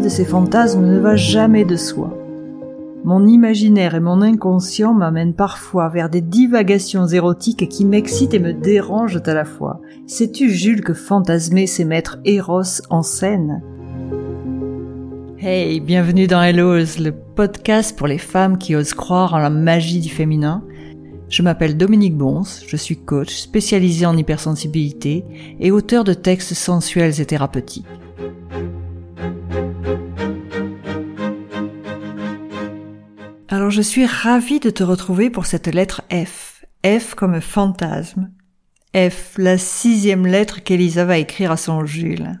De ces fantasmes ne va jamais de soi. Mon imaginaire et mon inconscient m'amènent parfois vers des divagations érotiques qui m'excitent et me dérangent à la fois. Sais-tu, Jules, que fantasmer, c'est mettre Eros en scène? Hey, bienvenue dans Hellos, le podcast pour les femmes qui osent croire en la magie du féminin. Je m'appelle Dominique Bons, je suis coach spécialisé en hypersensibilité et auteur de textes sensuels et thérapeutiques. Alors je suis ravie de te retrouver pour cette lettre F. F comme fantasme. F, la sixième lettre qu'Elisa va écrire à son Jules.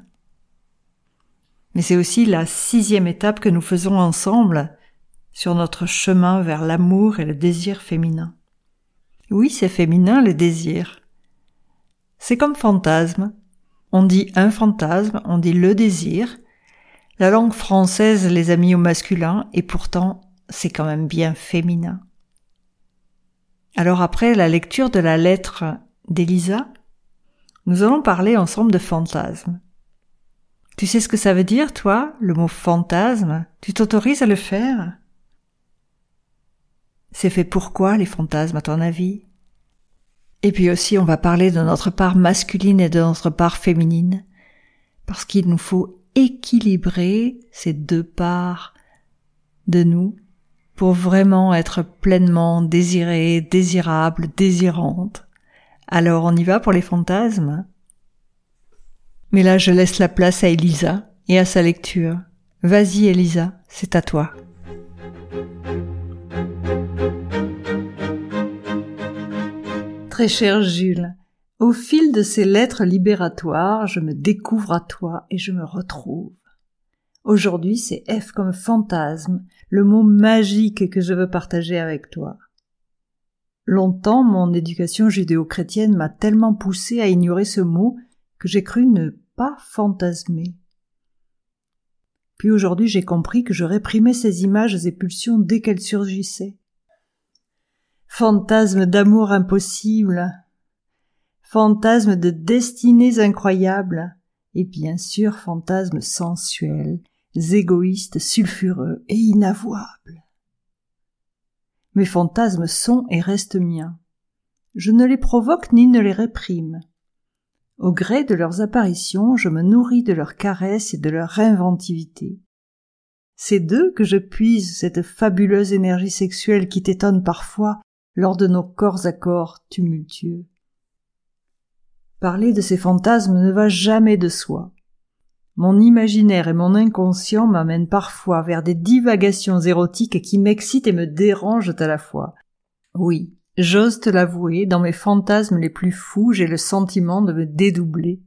Mais c'est aussi la sixième étape que nous faisons ensemble sur notre chemin vers l'amour et le désir féminin. Oui, c'est féminin le désir. C'est comme fantasme. On dit un fantasme, on dit le désir. La langue française les a mis au masculin et pourtant c'est quand même bien féminin. Alors après la lecture de la lettre d'Elisa, nous allons parler ensemble de fantasme. Tu sais ce que ça veut dire, toi, le mot fantasme? Tu t'autorises à le faire? C'est fait pourquoi les fantasmes, à ton avis? Et puis aussi, on va parler de notre part masculine et de notre part féminine, parce qu'il nous faut équilibrer ces deux parts de nous pour vraiment être pleinement désirée, désirable, désirante. Alors on y va pour les fantasmes? Mais là je laisse la place à Elisa et à sa lecture. Vas-y Elisa, c'est à toi. Très cher Jules, au fil de ces lettres libératoires, je me découvre à toi et je me retrouve. Aujourd'hui, c'est F comme fantasme, le mot magique que je veux partager avec toi. Longtemps, mon éducation judéo-chrétienne m'a tellement poussé à ignorer ce mot que j'ai cru ne pas fantasmer. Puis aujourd'hui, j'ai compris que je réprimais ces images et pulsions dès qu'elles surgissaient. Fantasme d'amour impossible, fantasme de destinées incroyables, et bien sûr fantasme sensuel, égoïstes, sulfureux et inavouables. Mes fantasmes sont et restent miens. Je ne les provoque ni ne les réprime. Au gré de leurs apparitions, je me nourris de leurs caresses et de leur inventivité. C'est d'eux que je puise cette fabuleuse énergie sexuelle qui t'étonne parfois lors de nos corps à corps tumultueux. Parler de ces fantasmes ne va jamais de soi. Mon imaginaire et mon inconscient m'amènent parfois vers des divagations érotiques qui m'excitent et me dérangent à la fois. Oui, j'ose te l'avouer, dans mes fantasmes les plus fous, j'ai le sentiment de me dédoubler.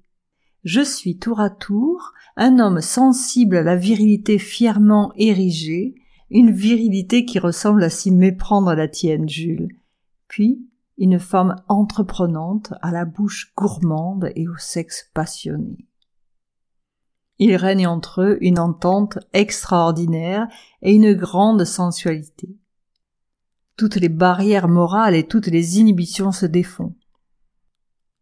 Je suis tour à tour un homme sensible à la virilité fièrement érigée, une virilité qui ressemble à s'y méprendre à la tienne, Jules. Puis, une femme entreprenante à la bouche gourmande et au sexe passionné. Il règne entre eux une entente extraordinaire et une grande sensualité. Toutes les barrières morales et toutes les inhibitions se défont.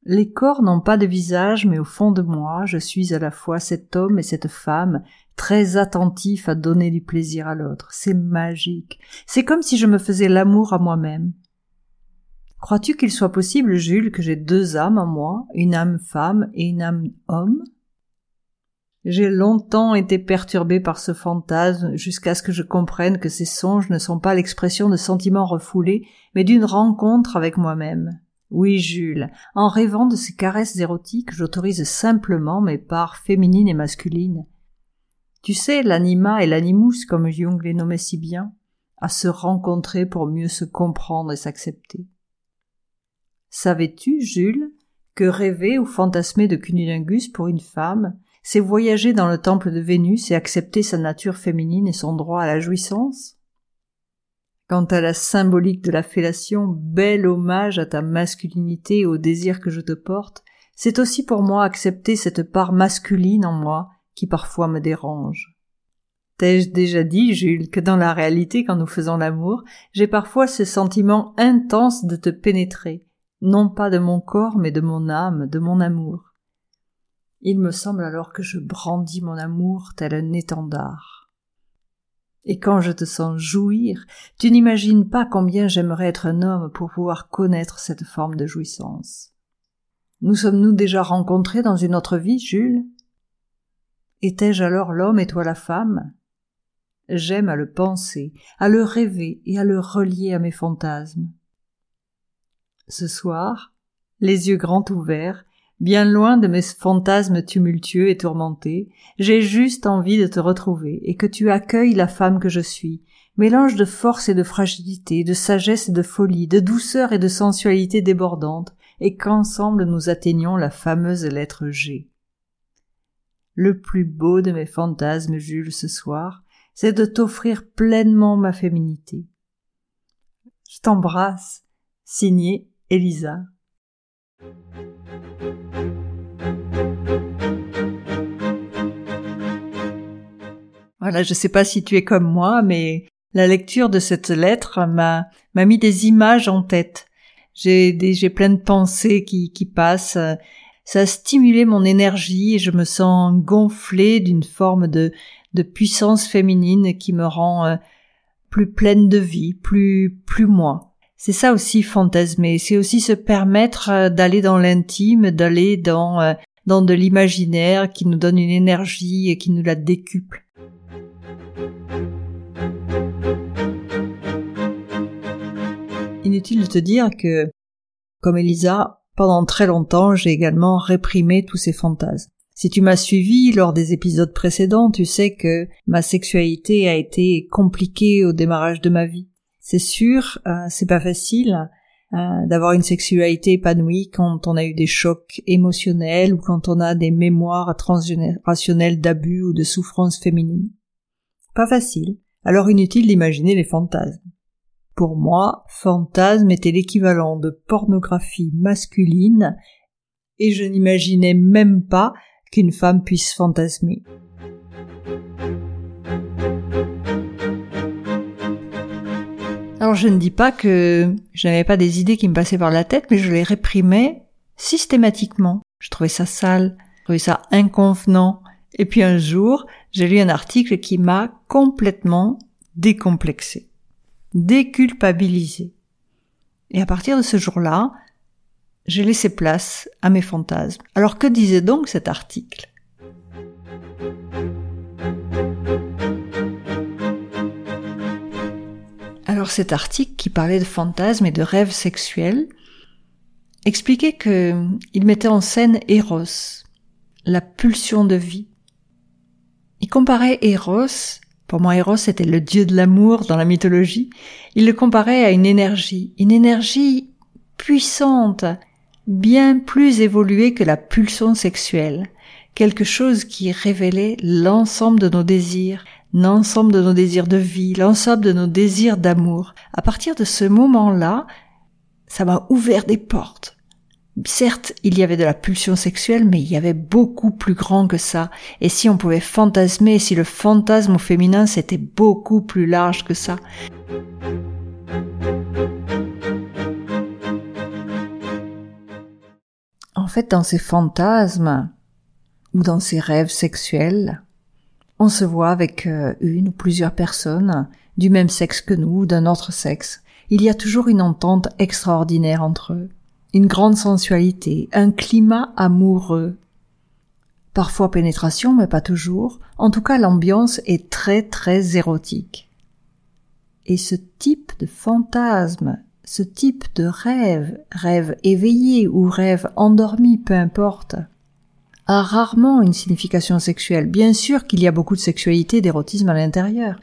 Les corps n'ont pas de visage, mais au fond de moi, je suis à la fois cet homme et cette femme, très attentif à donner du plaisir à l'autre. C'est magique. C'est comme si je me faisais l'amour à moi-même. Crois-tu qu'il soit possible, Jules, que j'ai deux âmes en moi, une âme femme et une âme homme? J'ai longtemps été perturbé par ce fantasme jusqu'à ce que je comprenne que ces songes ne sont pas l'expression de sentiments refoulés, mais d'une rencontre avec moi-même. Oui, Jules, en rêvant de ces caresses érotiques, j'autorise simplement mes parts féminines et masculines. Tu sais, l'anima et l'animus, comme Jung les nommait si bien, à se rencontrer pour mieux se comprendre et s'accepter. Savais-tu, Jules, que rêver ou fantasmer de cunilingus pour une femme, c'est voyager dans le temple de Vénus et accepter sa nature féminine et son droit à la jouissance? Quant à la symbolique de la fellation, bel hommage à ta masculinité et au désir que je te porte, c'est aussi pour moi accepter cette part masculine en moi qui parfois me dérange. T'ai-je déjà dit, Jules, que dans la réalité, quand nous faisons l'amour, j'ai parfois ce sentiment intense de te pénétrer, non pas de mon corps, mais de mon âme, de mon amour? Il me semble alors que je brandis mon amour tel un étendard. Et quand je te sens jouir, tu n'imagines pas combien j'aimerais être un homme pour pouvoir connaître cette forme de jouissance. Nous sommes-nous déjà rencontrés dans une autre vie, Jules? Étais-je alors l'homme et toi la femme? J'aime à le penser, à le rêver et à le relier à mes fantasmes. Ce soir, les yeux grands ouverts, bien loin de mes fantasmes tumultueux et tourmentés, j'ai juste envie de te retrouver et que tu accueilles la femme que je suis, mélange de force et de fragilité, de sagesse et de folie, de douceur et de sensualité débordante, et qu'ensemble nous atteignions la fameuse lettre G. Le plus beau de mes fantasmes, Jules, ce soir, c'est de t'offrir pleinement ma féminité. Je t'embrasse, signé Elisa. Voilà, je sais pas si tu es comme moi, mais la lecture de cette lettre m'a, mis des images en tête. J'ai plein de pensées qui, passent. Ça a stimulé mon énergie et je me sens gonflée d'une forme de, puissance féminine qui me rend euh, plus pleine de vie, plus moi. C'est ça aussi fantasmer, c'est aussi se permettre euh, d'aller dans l'intime, d'aller dans, euh, dans de l'imaginaire qui nous donne une énergie et qui nous la décuple. Inutile de te dire que, comme Elisa, pendant très longtemps, j'ai également réprimé tous ces fantasmes. Si tu m'as suivi lors des épisodes précédents, tu sais que ma sexualité a été compliquée au démarrage de ma vie. C'est sûr, euh, c'est pas facile euh, d'avoir une sexualité épanouie quand on a eu des chocs émotionnels ou quand on a des mémoires transgénérationnelles d'abus ou de souffrances féminines. Pas facile. Alors inutile d'imaginer les fantasmes. Pour moi, fantasme était l'équivalent de pornographie masculine et je n'imaginais même pas qu'une femme puisse fantasmer. Alors je ne dis pas que je n'avais pas des idées qui me passaient par la tête, mais je les réprimais systématiquement. Je trouvais ça sale, je trouvais ça inconvenant. Et puis un jour, j'ai lu un article qui m'a complètement décomplexé, déculpabilisé. Et à partir de ce jour-là, j'ai laissé place à mes fantasmes. Alors que disait donc cet article? Alors cet article qui parlait de fantasmes et de rêves sexuels expliquait que il mettait en scène Eros, la pulsion de vie. Il comparait Eros, pour moi Eros était le dieu de l'amour dans la mythologie, il le comparait à une énergie, une énergie puissante, bien plus évolué que la pulsion sexuelle, quelque chose qui révélait l'ensemble de nos désirs, l'ensemble de nos désirs de vie, l'ensemble de nos désirs d'amour. À partir de ce moment-là, ça m'a ouvert des portes. Certes, il y avait de la pulsion sexuelle, mais il y avait beaucoup plus grand que ça. Et si on pouvait fantasmer, si le fantasme au féminin c'était beaucoup plus large que ça. En fait, dans ces fantasmes ou dans ces rêves sexuels, on se voit avec euh, une ou plusieurs personnes du même sexe que nous ou d'un autre sexe. Il y a toujours une entente extraordinaire entre eux, une grande sensualité, un climat amoureux. Parfois pénétration, mais pas toujours. En tout cas, l'ambiance est très très érotique. Et ce type de fantasme ce type de rêve, rêve éveillé ou rêve endormi, peu importe, a rarement une signification sexuelle. Bien sûr qu'il y a beaucoup de sexualité d'érotisme à l'intérieur,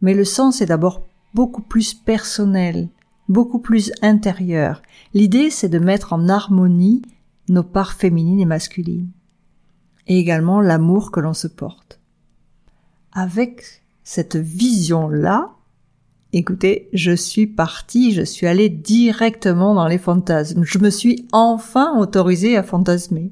mais le sens est d'abord beaucoup plus personnel, beaucoup plus intérieur. L'idée, c'est de mettre en harmonie nos parts féminines et masculines, et également l'amour que l'on se porte. Avec cette vision-là, Écoutez, je suis partie, je suis allée directement dans les fantasmes. Je me suis enfin autorisée à fantasmer.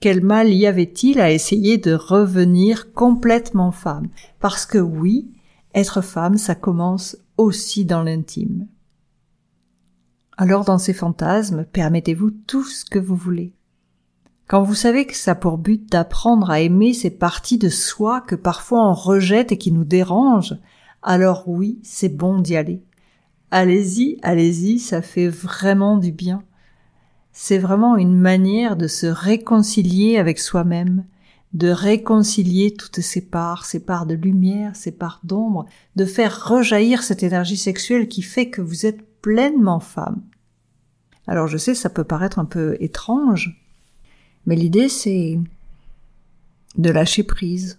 Quel mal y avait-il à essayer de revenir complètement femme? Parce que oui, être femme, ça commence aussi dans l'intime. Alors dans ces fantasmes, permettez-vous tout ce que vous voulez. Quand vous savez que ça a pour but d'apprendre à aimer ces parties de soi que parfois on rejette et qui nous dérangent, alors oui, c'est bon d'y aller. Allez-y, allez-y, ça fait vraiment du bien. C'est vraiment une manière de se réconcilier avec soi-même, de réconcilier toutes ces parts, ces parts de lumière, ces parts d'ombre, de faire rejaillir cette énergie sexuelle qui fait que vous êtes pleinement femme. Alors je sais, ça peut paraître un peu étrange, mais l'idée, c'est de lâcher prise.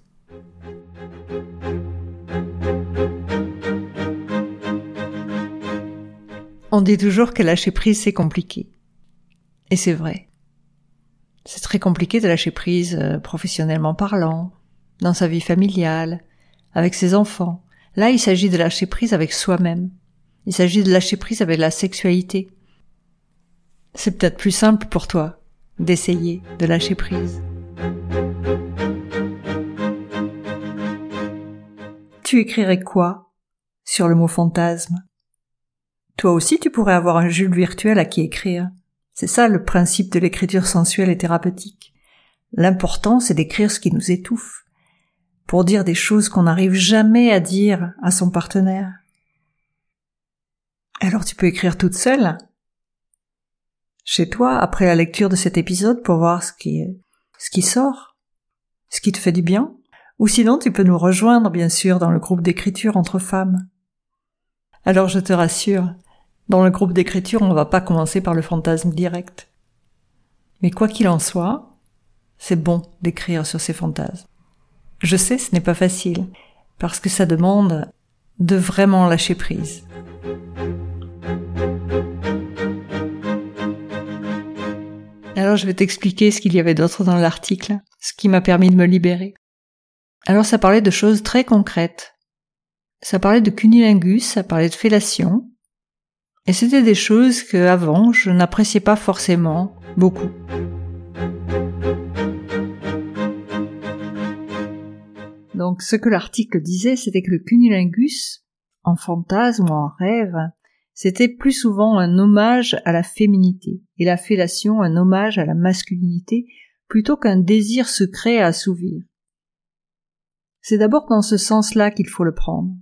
On dit toujours que lâcher prise, c'est compliqué. Et c'est vrai. C'est très compliqué de lâcher prise euh, professionnellement parlant, dans sa vie familiale, avec ses enfants. Là, il s'agit de lâcher prise avec soi-même. Il s'agit de lâcher prise avec la sexualité. C'est peut-être plus simple pour toi d'essayer de lâcher prise. Tu écrirais quoi sur le mot fantasme? Toi aussi tu pourrais avoir un Jules virtuel à qui écrire. C'est ça le principe de l'écriture sensuelle et thérapeutique. L'important c'est d'écrire ce qui nous étouffe, pour dire des choses qu'on n'arrive jamais à dire à son partenaire. Alors tu peux écrire toute seule, chez toi après la lecture de cet épisode pour voir ce qui, sort, ce qui te fait du bien. Ou sinon, tu peux nous rejoindre, bien sûr, dans le groupe d'écriture entre femmes. Alors je te rassure, dans le groupe d'écriture, on ne va pas commencer par le fantasme direct. Mais quoi qu'il en soit, c'est bon d'écrire sur ces fantasmes. Je sais, ce n'est pas facile, parce que ça demande de vraiment lâcher prise. Alors je vais t'expliquer ce qu'il y avait d'autre dans l'article, ce qui m'a permis de me libérer. Alors ça parlait de choses très concrètes. Ça parlait de cunilingus, ça parlait de fellation. Et c'était des choses que avant je n'appréciais pas forcément beaucoup. Donc ce que l'article disait, c'était que le cunilingus, en fantasme ou en rêve, c'était plus souvent un hommage à la féminité, et la fellation un hommage à la masculinité, plutôt qu'un désir secret à assouvir. C'est d'abord dans ce sens-là qu'il faut le prendre.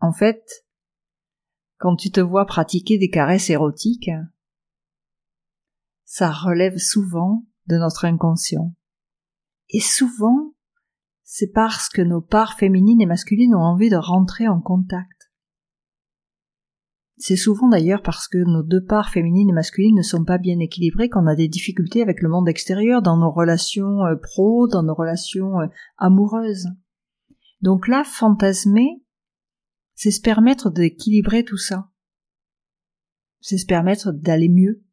En fait, quand tu te vois pratiquer des caresses érotiques, ça relève souvent de notre inconscient. Et souvent, c'est parce que nos parts féminines et masculines ont envie de rentrer en contact. C'est souvent d'ailleurs parce que nos deux parts féminines et masculines ne sont pas bien équilibrées qu'on a des difficultés avec le monde extérieur dans nos relations euh, pro, dans nos relations euh, amoureuses. Donc là, fantasmer, c'est se permettre d'équilibrer tout ça. C'est se permettre d'aller mieux.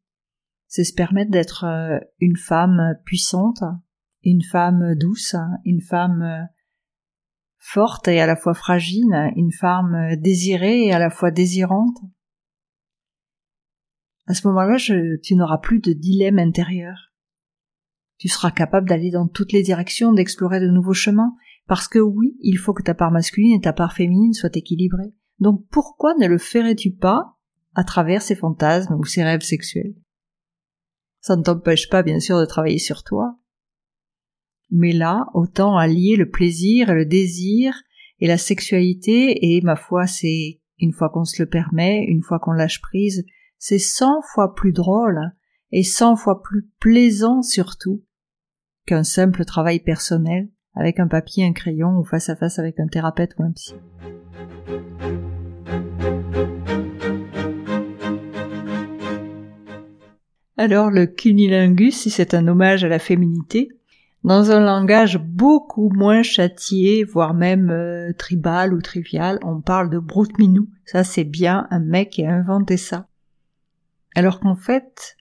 C'est se permettre d'être euh, une femme puissante, une femme douce, une femme forte et à la fois fragile, une femme désirée et à la fois désirante. À ce moment-là, tu n'auras plus de dilemme intérieur. Tu seras capable d'aller dans toutes les directions, d'explorer de nouveaux chemins, parce que oui, il faut que ta part masculine et ta part féminine soient équilibrées. Donc pourquoi ne le ferais-tu pas à travers ces fantasmes ou ces rêves sexuels? Ça ne t'empêche pas bien sûr de travailler sur toi, mais là, autant allier le plaisir et le désir et la sexualité, et ma foi, c'est une fois qu'on se le permet, une fois qu'on lâche prise, c'est cent fois plus drôle et cent fois plus plaisant surtout qu'un simple travail personnel avec un papier, un crayon ou face à face avec un thérapeute ou un psy. Alors le cunilingus, si c'est un hommage à la féminité, dans un langage beaucoup moins châtié, voire même euh, tribal ou trivial, on parle de brute minou. Ça c'est bien un mec qui a inventé ça. Alors qu'en fait,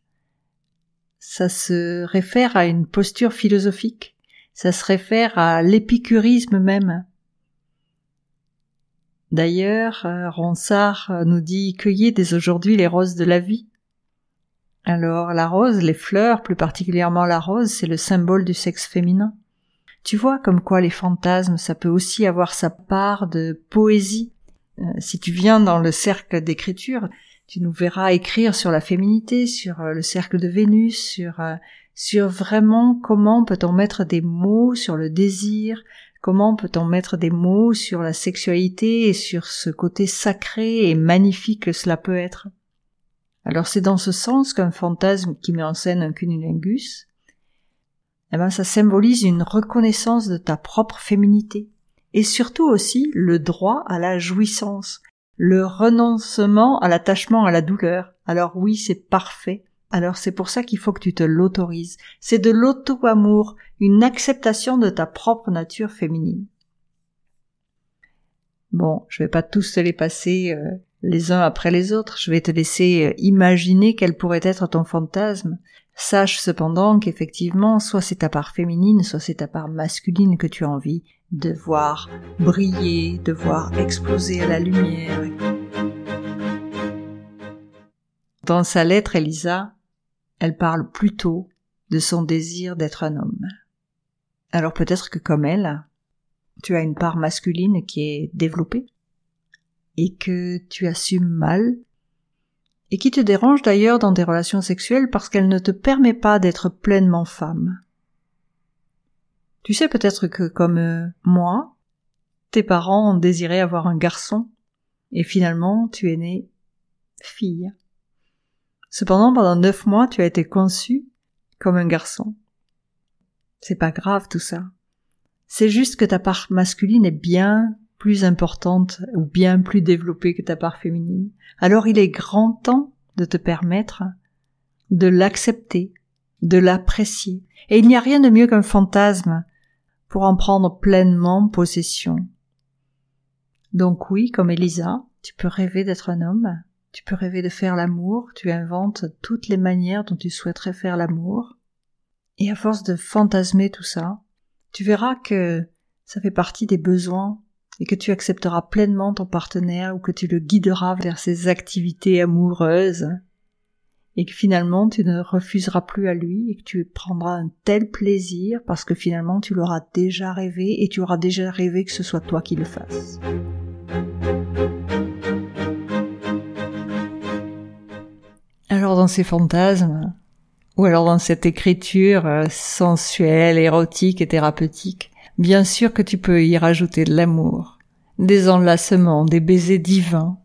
ça se réfère à une posture philosophique, ça se réfère à l'épicurisme même. D'ailleurs, euh, Ronsard euh, nous dit cueillez dès aujourd'hui les roses de la vie. Alors la rose, les fleurs, plus particulièrement la rose, c'est le symbole du sexe féminin. Tu vois comme quoi les fantasmes, ça peut aussi avoir sa part de poésie. Euh, si tu viens dans le cercle d'écriture, tu nous verras écrire sur la féminité, sur le cercle de Vénus, sur sur vraiment comment peut-on mettre des mots sur le désir, comment peut-on mettre des mots sur la sexualité et sur ce côté sacré et magnifique que cela peut être. Alors c'est dans ce sens qu'un fantasme qui met en scène un cunilingus, eh ben ça symbolise une reconnaissance de ta propre féminité et surtout aussi le droit à la jouissance, le renoncement à l'attachement à la douleur. Alors oui, c'est parfait. Alors c'est pour ça qu'il faut que tu te l'autorises. C'est de l'auto-amour, une acceptation de ta propre nature féminine. Bon, je vais pas tous te les passer euh, les uns après les autres, je vais te laisser euh, imaginer quel pourrait être ton fantasme. Sache cependant qu'effectivement, soit c'est ta part féminine, soit c'est ta part masculine que tu as envie de voir briller, de voir exploser à la lumière. Dans sa lettre, Elisa, elle parle plutôt de son désir d'être un homme. Alors peut-être que comme elle, tu as une part masculine qui est développée et que tu assumes mal et qui te dérange d'ailleurs dans tes relations sexuelles parce qu'elle ne te permet pas d'être pleinement femme. Tu sais peut-être que comme euh, moi, tes parents ont désiré avoir un garçon et finalement tu es née fille. Cependant, pendant neuf mois, tu as été conçue comme un garçon. C'est pas grave tout ça. C'est juste que ta part masculine est bien plus importante ou bien plus développée que ta part féminine. Alors il est grand temps de te permettre de l'accepter, de l'apprécier. Et il n'y a rien de mieux qu'un fantasme pour en prendre pleinement possession. Donc oui, comme Elisa, tu peux rêver d'être un homme, tu peux rêver de faire l'amour, tu inventes toutes les manières dont tu souhaiterais faire l'amour, et à force de fantasmer tout ça, tu verras que ça fait partie des besoins et que tu accepteras pleinement ton partenaire ou que tu le guideras vers ses activités amoureuses et que finalement tu ne refuseras plus à lui et que tu prendras un tel plaisir parce que finalement tu l'auras déjà rêvé et tu auras déjà rêvé que ce soit toi qui le fasses. Dans ces fantasmes, ou alors dans cette écriture euh, sensuelle, érotique et thérapeutique, bien sûr que tu peux y rajouter de l'amour, des enlacements, des baisers divins,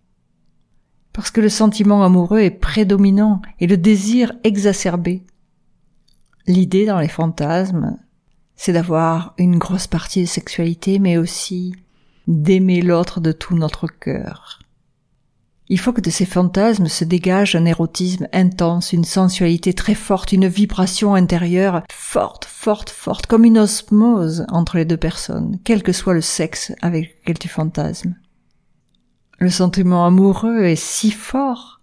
parce que le sentiment amoureux est prédominant et le désir exacerbé. L'idée dans les fantasmes, c'est d'avoir une grosse partie de sexualité, mais aussi d'aimer l'autre de tout notre cœur. Il faut que de ces fantasmes se dégage un érotisme intense, une sensualité très forte, une vibration intérieure forte, forte, forte, comme une osmose entre les deux personnes, quel que soit le sexe avec lequel tu fantasmes. Le sentiment amoureux est si fort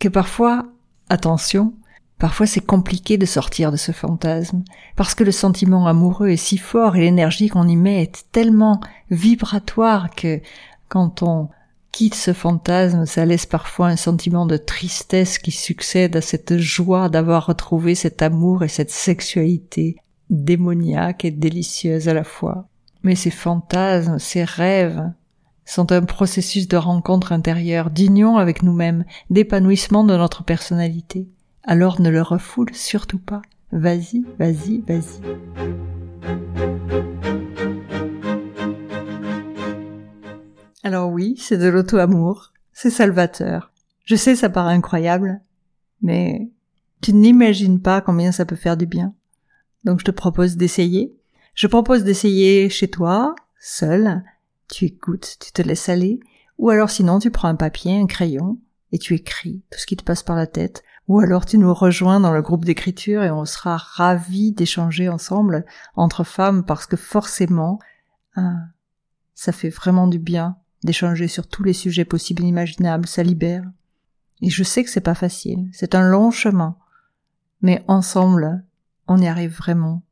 que parfois, attention, parfois c'est compliqué de sortir de ce fantasme, parce que le sentiment amoureux est si fort et l'énergie qu'on y met est tellement vibratoire que quand on quitte ce fantasme, ça laisse parfois un sentiment de tristesse qui succède à cette joie d'avoir retrouvé cet amour et cette sexualité démoniaque et délicieuse à la fois. Mais ces fantasmes, ces rêves, sont un processus de rencontre intérieure, d'union avec nous-mêmes, d'épanouissement de notre personnalité. Alors ne le refoule surtout pas. Vas-y, vas-y, vas-y. Alors oui, c'est de l'auto-amour, c'est salvateur. Je sais, ça paraît incroyable, mais tu n'imagines pas combien ça peut faire du bien. Donc je te propose d'essayer. Je propose d'essayer chez toi, seul. Tu écoutes, tu te laisses aller. Ou alors sinon tu prends un papier, un crayon, et tu écris tout ce qui te passe par la tête. Ou alors tu nous rejoins dans le groupe d'écriture et on sera ravis d'échanger ensemble entre femmes parce que forcément, hein, ça fait vraiment du bien d'échanger sur tous les sujets possibles et imaginables, ça libère. Et je sais que c'est pas facile, c'est un long chemin. Mais ensemble, on y arrive vraiment.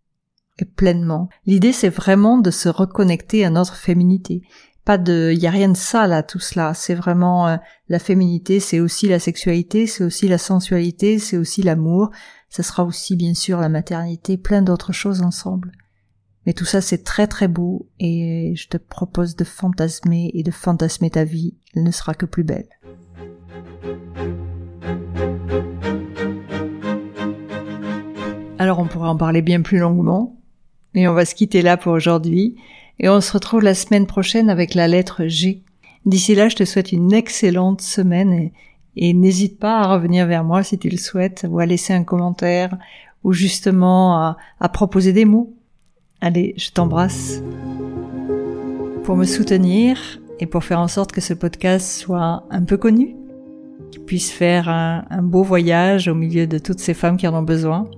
Et pleinement. L'idée, c'est vraiment de se reconnecter à notre féminité. Pas de, y a rien de ça là, tout cela. C'est vraiment euh, la féminité, c'est aussi la sexualité, c'est aussi la sensualité, c'est aussi l'amour. Ça sera aussi bien sûr la maternité, plein d'autres choses ensemble. Mais tout ça, c'est très très beau et je te propose de fantasmer et de fantasmer ta vie. Elle ne sera que plus belle. Alors on pourrait en parler bien plus longuement, mais on va se quitter là pour aujourd'hui, et on se retrouve la semaine prochaine avec la lettre G. D'ici là, je te souhaite une excellente semaine et, n'hésite pas à revenir vers moi si tu le souhaites, ou à laisser un commentaire, ou justement à, à proposer des mots. Allez, je t'embrasse. Pour me soutenir et pour faire en sorte que ce podcast soit un peu connu, qu'il puisse faire un, beau voyage au milieu de toutes ces femmes qui en ont besoin,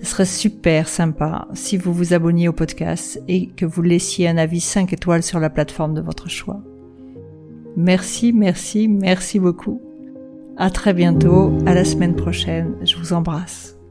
ce serait super sympa si vous vous abonniez au podcast et que vous laissiez un avis 5 étoiles sur la plateforme de votre choix. Merci, merci, merci beaucoup. À très bientôt, à la semaine prochaine. Je vous embrasse.